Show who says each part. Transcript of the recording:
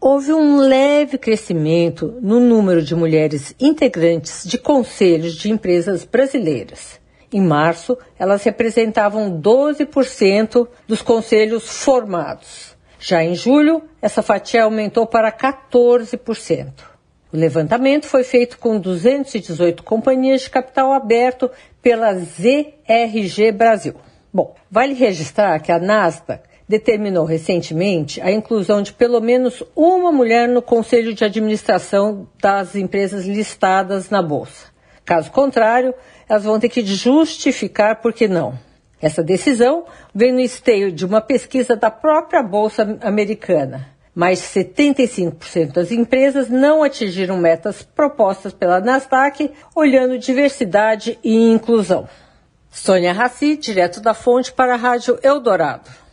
Speaker 1: houve um leve crescimento no número de mulheres integrantes de conselhos de empresas brasileiras. Em março, elas representavam 12% dos conselhos formados. Já em julho, essa fatia aumentou para 14%. O levantamento foi feito com 218 companhias de capital aberto pela ZRG Brasil. Bom, vale registrar que a Nasdaq determinou recentemente a inclusão de pelo menos uma mulher no conselho de administração das empresas listadas na Bolsa. Caso contrário, elas vão ter que justificar por que não. Essa decisão vem no esteio de uma pesquisa da própria Bolsa Americana. Mais 75% das empresas não atingiram metas propostas pela Nasdaq, olhando diversidade e inclusão. Sônia Raci, direto da fonte para a Rádio Eldorado.